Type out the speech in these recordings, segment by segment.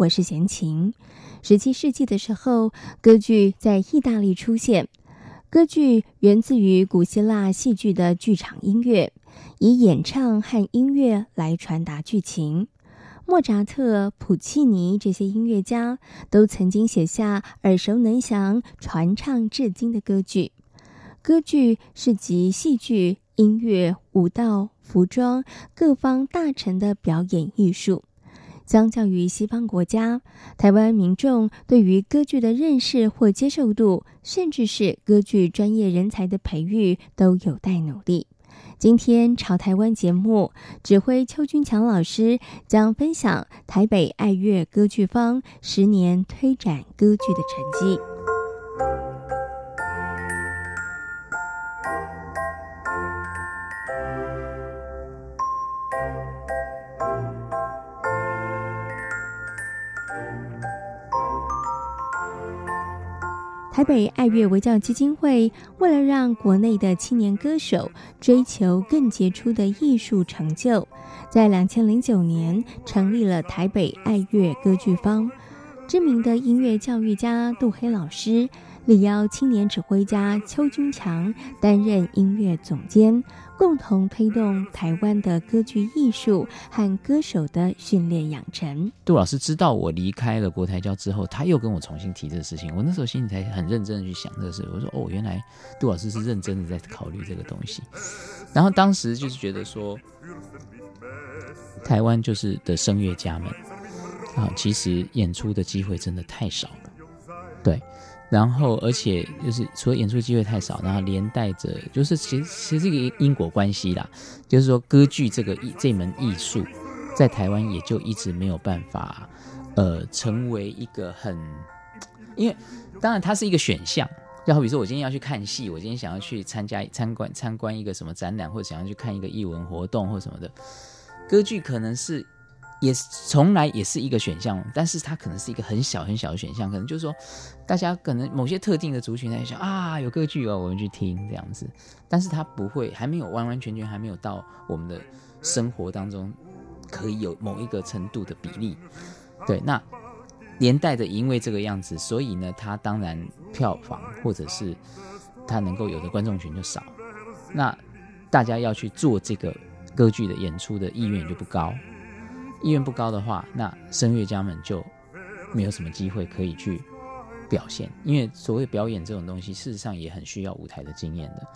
我是闲情。十七世纪的时候，歌剧在意大利出现。歌剧源自于古希腊戏剧的剧场音乐，以演唱和音乐来传达剧情。莫扎特、普契尼这些音乐家都曾经写下耳熟能详、传唱至今的歌剧。歌剧是集戏剧、音乐、舞蹈、服装各方大成的表演艺术。相较于西方国家，台湾民众对于歌剧的认识或接受度，甚至是歌剧专业人才的培育，都有待努力。今天朝台湾节目，指挥邱军强老师将分享台北爱乐歌剧坊十年推展歌剧的成绩。台北爱乐维教基金会为了让国内的青年歌手追求更杰出的艺术成就，在两千零九年成立了台北爱乐歌剧坊。知名的音乐教育家杜黑老师力邀青年指挥家邱军强担任音乐总监。共同推动台湾的歌剧艺术和歌手的训练养成。杜老师知道我离开了国台教之后，他又跟我重新提这个事情。我那时候心里才很认真的去想这个事。我说：“哦，原来杜老师是认真的在考虑这个东西。”然后当时就是觉得说，台湾就是的声乐家们啊，其实演出的机会真的太少了。对。然后，而且就是除了演出机会太少，然后连带着就是其实其实这个因果关系啦，就是说歌剧这个艺这门艺术，在台湾也就一直没有办法，呃，成为一个很，因为当然它是一个选项，就好比说我今天要去看戏，我今天想要去参加参观参观一个什么展览，或者想要去看一个艺文活动或什么的，歌剧可能是。也从来也是一个选项，但是它可能是一个很小很小的选项，可能就是说，大家可能某些特定的族群在想啊，有歌剧哦，我们去听这样子，但是它不会，还没有完完全全还没有到我们的生活当中可以有某一个程度的比例。对，那连带的因为这个样子，所以呢，它当然票房或者是它能够有的观众群就少，那大家要去做这个歌剧的演出的意愿就不高。意愿不高的话，那声乐家们就没有什么机会可以去表现，因为所谓表演这种东西，事实上也很需要舞台的经验的。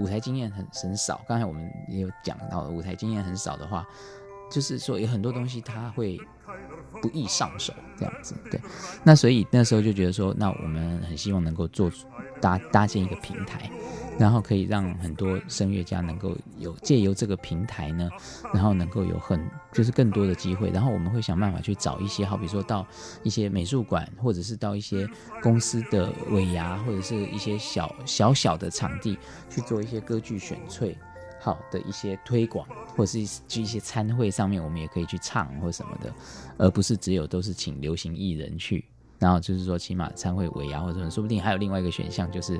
舞台经验很很少，刚才我们也有讲到，舞台经验很少的话，就是说有很多东西它会不易上手，这样子。对，那所以那时候就觉得说，那我们很希望能够做搭搭建一个平台。然后可以让很多声乐家能够有借由这个平台呢，然后能够有很就是更多的机会。然后我们会想办法去找一些，好比说到一些美术馆，或者是到一些公司的尾牙，或者是一些小小小的场地去做一些歌剧选粹好的一些推广，或者是去一些餐会上面，我们也可以去唱或什么的，而不是只有都是请流行艺人去。然后就是说，起码参会尾牙或者什么，说不定还有另外一个选项，就是，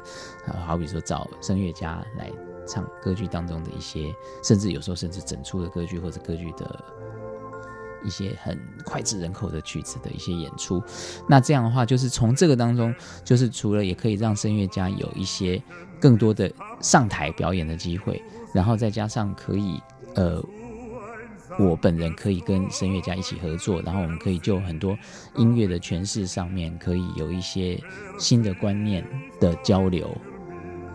好比说找声乐家来唱歌剧当中的一些，甚至有时候甚至整出的歌剧或者歌剧的一些很脍炙人口的曲子的一些演出。那这样的话，就是从这个当中，就是除了也可以让声乐家有一些更多的上台表演的机会，然后再加上可以呃。我本人可以跟声乐家一起合作，然后我们可以就很多音乐的诠释上面，可以有一些新的观念的交流，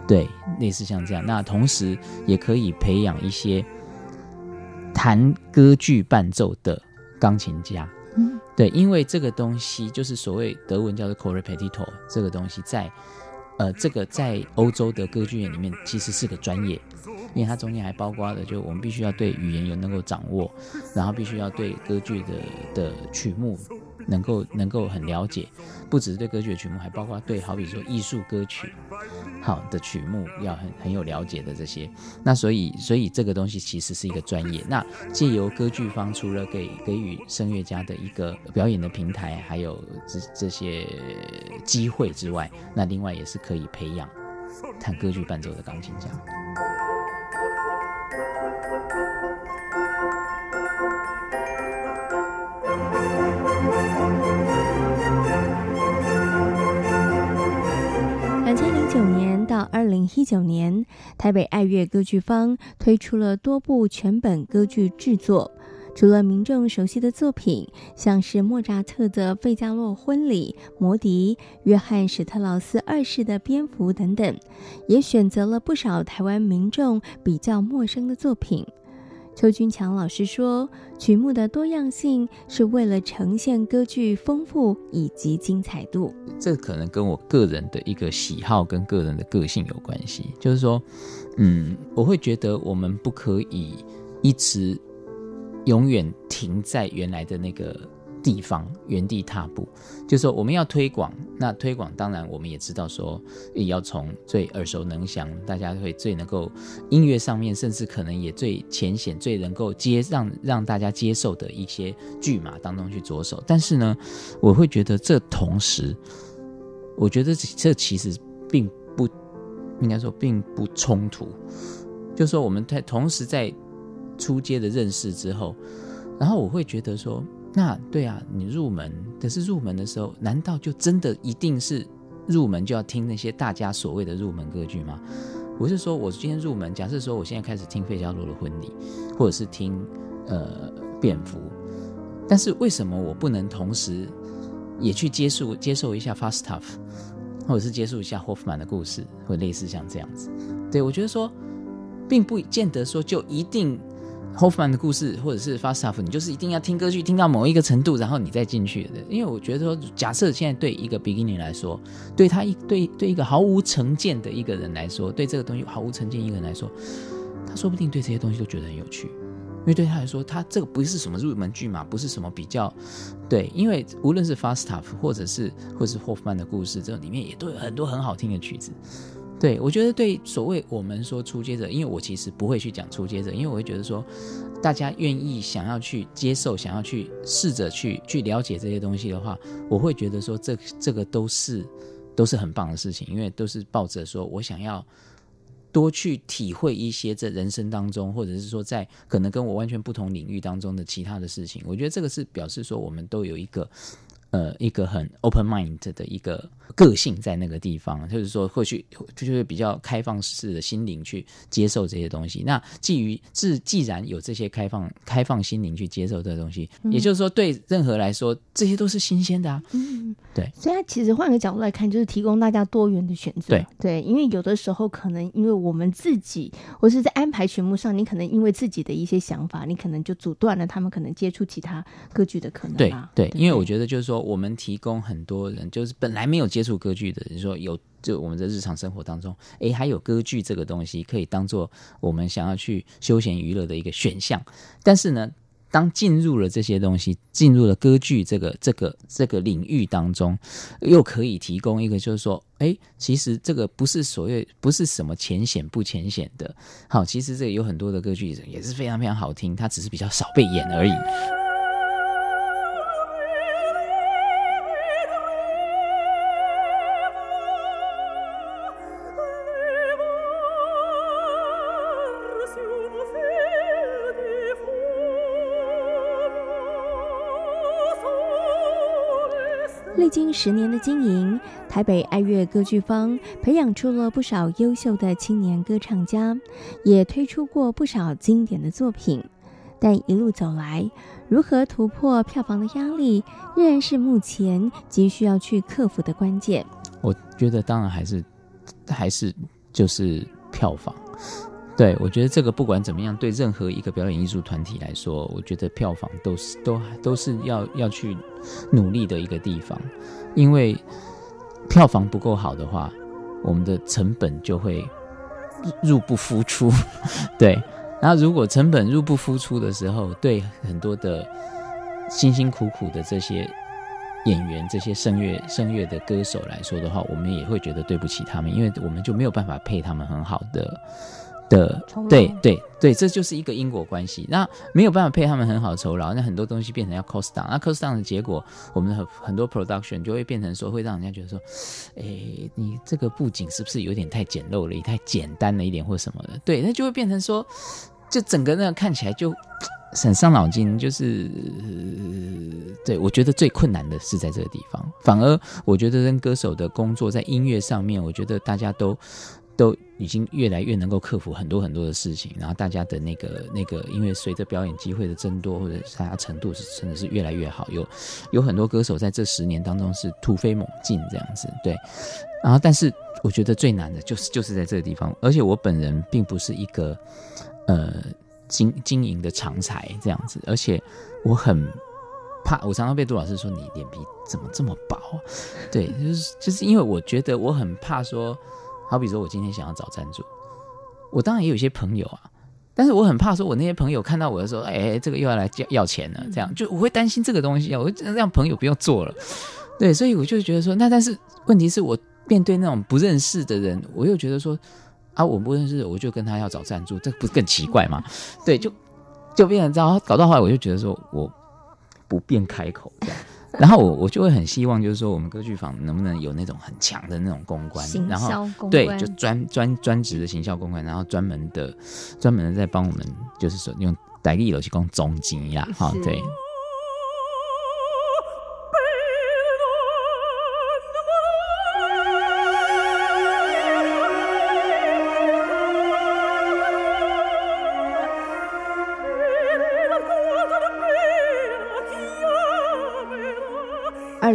对，类似像这样。那同时也可以培养一些弹歌剧伴奏的钢琴家，嗯，对，因为这个东西就是所谓德文叫做 co-repetitor，这个东西在呃这个在欧洲的歌剧院里面其实是个专业。因为它中间还包括的，就我们必须要对语言有能够掌握，然后必须要对歌剧的的曲目能够能够很了解，不只是对歌剧的曲目，还包括对好比说艺术歌曲好的曲目要很很有了解的这些。那所以所以这个东西其实是一个专业。那借由歌剧方除了给给予声乐家的一个表演的平台，还有这这些机会之外，那另外也是可以培养弹歌剧伴奏的钢琴家。两千零九年到二零一九年，台北爱乐歌剧坊推出了多部全本歌剧制作。除了民众熟悉的作品，像是莫扎特的《费加洛婚礼》、魔笛、约翰史特劳斯二世的《蝙蝠》等等，也选择了不少台湾民众比较陌生的作品。邱军强老师说，曲目的多样性是为了呈现歌剧丰富以及精彩度。这可能跟我个人的一个喜好跟个人的个性有关系。就是说，嗯，我会觉得我们不可以一直永远停在原来的那个。地方原地踏步，就说我们要推广。那推广当然我们也知道说，也要从最耳熟能详，大家会最能够音乐上面，甚至可能也最浅显、最能够接让让大家接受的一些剧码当中去着手。但是呢，我会觉得这同时，我觉得这其实并不应该说并不冲突。就是说我们在同时在初阶的认识之后，然后我会觉得说。那对啊，你入门，可是入门的时候，难道就真的一定是入门就要听那些大家所谓的入门歌剧吗？我是说，我今天入门，假设说我现在开始听费加罗的婚礼，或者是听呃蝙蝠，但是为什么我不能同时也去接受接受一下 Falstaff，或者是接受一下霍夫曼的故事，或类似像这样子？对，我觉得说，并不见得说就一定。霍夫曼的故事，或者是 Falstaff，你就是一定要听歌剧听到某一个程度，然后你再进去的。因为我觉得说，假设现在对一个 beginning 来说，对他一对对一个毫无成见的一个人来说，对这个东西毫无成见一个人来说，他说不定对这些东西都觉得很有趣。因为对他来说，他这个不是什么入门剧嘛，不是什么比较对。因为无论是 Falstaff，或者是或者是霍夫曼的故事，这里面也都有很多很好听的曲子。对，我觉得对所谓我们说初阶者，因为我其实不会去讲初阶者，因为我会觉得说，大家愿意想要去接受，想要去试着去去了解这些东西的话，我会觉得说这这个都是都是很棒的事情，因为都是抱着说我想要多去体会一些在人生当中，或者是说在可能跟我完全不同领域当中的其他的事情，我觉得这个是表示说我们都有一个。呃，一个很 open mind 的一个个性在那个地方，就是说，或许就是比较开放式的心灵去接受这些东西。那基于自既然有这些开放开放心灵去接受这些东西，嗯、也就是说，对任何来说，这些都是新鲜的啊。嗯，对。所以，他其实换个角度来看，就是提供大家多元的选择。对对，因为有的时候可能因为我们自己，或是在安排曲目上，你可能因为自己的一些想法，你可能就阻断了他们可能接触其他歌剧的可能。对对，对，因为我觉得就是说。我们提供很多人，就是本来没有接触歌剧的人，说有就我们的日常生活当中，诶，还有歌剧这个东西可以当做我们想要去休闲娱乐的一个选项。但是呢，当进入了这些东西，进入了歌剧这个这个这个领域当中，又可以提供一个，就是说，诶，其实这个不是所谓不是什么浅显不浅显的，好，其实这个有很多的歌剧也是非常非常好听，它只是比较少被演而已。历经十年的经营，台北爱乐歌剧坊培养出了不少优秀的青年歌唱家，也推出过不少经典的作品。但一路走来，如何突破票房的压力，仍然是目前急需要去克服的关键。我觉得，当然还是还是就是票房。对，我觉得这个不管怎么样，对任何一个表演艺术团体来说，我觉得票房都是都都是要要去努力的一个地方，因为票房不够好的话，我们的成本就会入不敷出。对，那如果成本入不敷出的时候，对很多的辛辛苦苦的这些演员这些声乐声乐的歌手来说的话，我们也会觉得对不起他们，因为我们就没有办法配他们很好的的，对对对，这就是一个因果关系。那没有办法配他们很好的酬劳，那很多东西变成要 cost down，那 cost down 的结果，我们的很很多 production 就会变成说，会让人家觉得说，哎，你这个布景是不是有点太简陋了，也太简单了一点或什么的？对，那就会变成说，就整个那个看起来就。很伤脑筋，就是对，我觉得最困难的是在这个地方。反而我觉得跟歌手的工作在音乐上面，我觉得大家都都已经越来越能够克服很多很多的事情。然后大家的那个那个，因为随着表演机会的增多，或者大家程度是真的是越来越好。有有很多歌手在这十年当中是突飞猛进这样子，对。然后，但是我觉得最难的就是就是在这个地方。而且我本人并不是一个呃。经经营的常才这样子，而且我很怕，我常常被杜老师说，你脸皮怎么这么薄？对，就是就是因为我觉得我很怕说，好比说我今天想要找赞助，我当然也有一些朋友啊，但是我很怕说，我那些朋友看到我的时候，哎，这个又要来要要钱了，这样就我会担心这个东西啊，我会让朋友不用做了。对，所以我就觉得说，那但是问题是我面对那种不认识的人，我又觉得说。啊，我不认识，我就跟他要找赞助，这不是更奇怪吗？对，就就变成这样，搞到后来我就觉得说，我不便开口这样，然后我我就会很希望，就是说我们歌剧坊能不能有那种很强的那种公关，行销公关，然后对，就专专专职的行销公关，然后专门的专门的在帮我们，就是说用代理去讲总经呀，哈，对。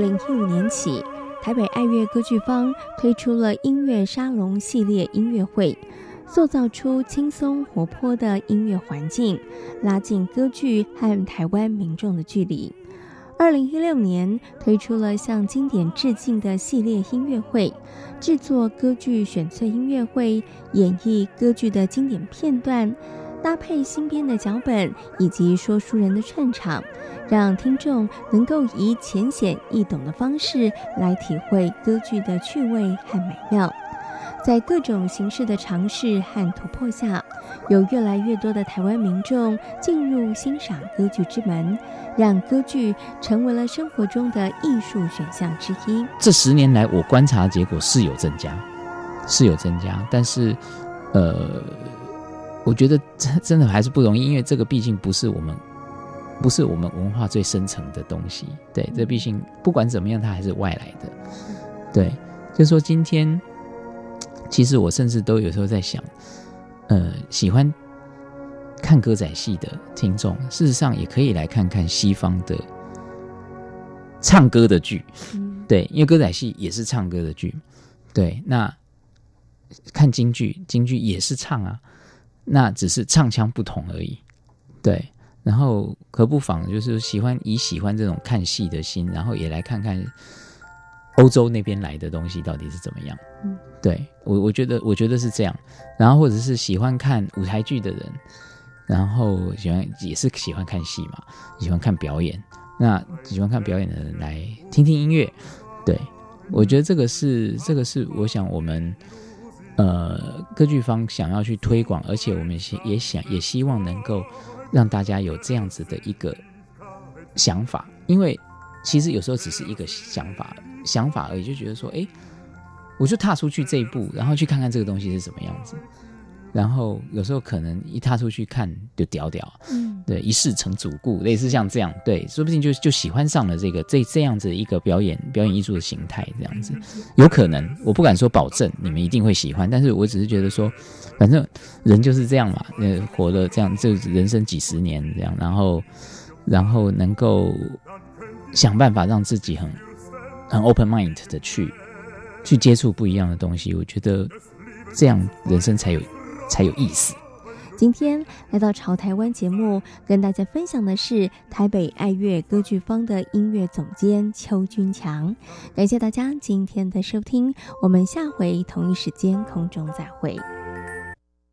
零一五年起，台北爱乐歌剧坊推出了音乐沙龙系列音乐会，塑造出轻松活泼的音乐环境，拉近歌剧和台湾民众的距离。二零一六年推出了向经典致敬的系列音乐会，制作歌剧选粹音乐会，演绎歌剧的经典片段。搭配新编的脚本以及说书人的串场，让听众能够以浅显易懂的方式来体会歌剧的趣味和美妙。在各种形式的尝试和突破下，有越来越多的台湾民众进入欣赏歌剧之门，让歌剧成为了生活中的艺术选项之一。这十年来，我观察结果是有增加，是有增加，但是，呃。我觉得真真的还是不容易，因为这个毕竟不是我们，不是我们文化最深层的东西。对，这毕竟不管怎么样，它还是外来的。对，就是说今天，其实我甚至都有时候在想，呃，喜欢看歌仔戏的听众，事实上也可以来看看西方的唱歌的剧。对，因为歌仔戏也是唱歌的剧。对，那看京剧，京剧也是唱啊。那只是唱腔不同而已，对。然后可不妨就是喜欢以喜欢这种看戏的心，然后也来看看欧洲那边来的东西到底是怎么样。嗯，对我我觉得我觉得是这样。然后或者是喜欢看舞台剧的人，然后喜欢也是喜欢看戏嘛，喜欢看表演。那喜欢看表演的人来听听音乐，对，我觉得这个是这个是我想我们。呃，歌剧方想要去推广，而且我们也想也希望能够让大家有这样子的一个想法，因为其实有时候只是一个想法想法而已，就觉得说，哎，我就踏出去这一步，然后去看看这个东西是什么样子。然后有时候可能一踏出去看就屌屌，嗯，对，一试成主顾，类似像这样，对，说不定就就喜欢上了这个这这样子一个表演表演艺术的形态，这样子有可能，我不敢说保证你们一定会喜欢，但是我只是觉得说，反正人就是这样嘛，呃，活了这样就人生几十年这样，然后然后能够想办法让自己很很 open mind 的去去接触不一样的东西，我觉得这样人生才有。才有意思。今天来到潮台湾节目，跟大家分享的是台北爱乐歌剧坊的音乐总监邱军强。感谢大家今天的收听，我们下回同一时间空中再会。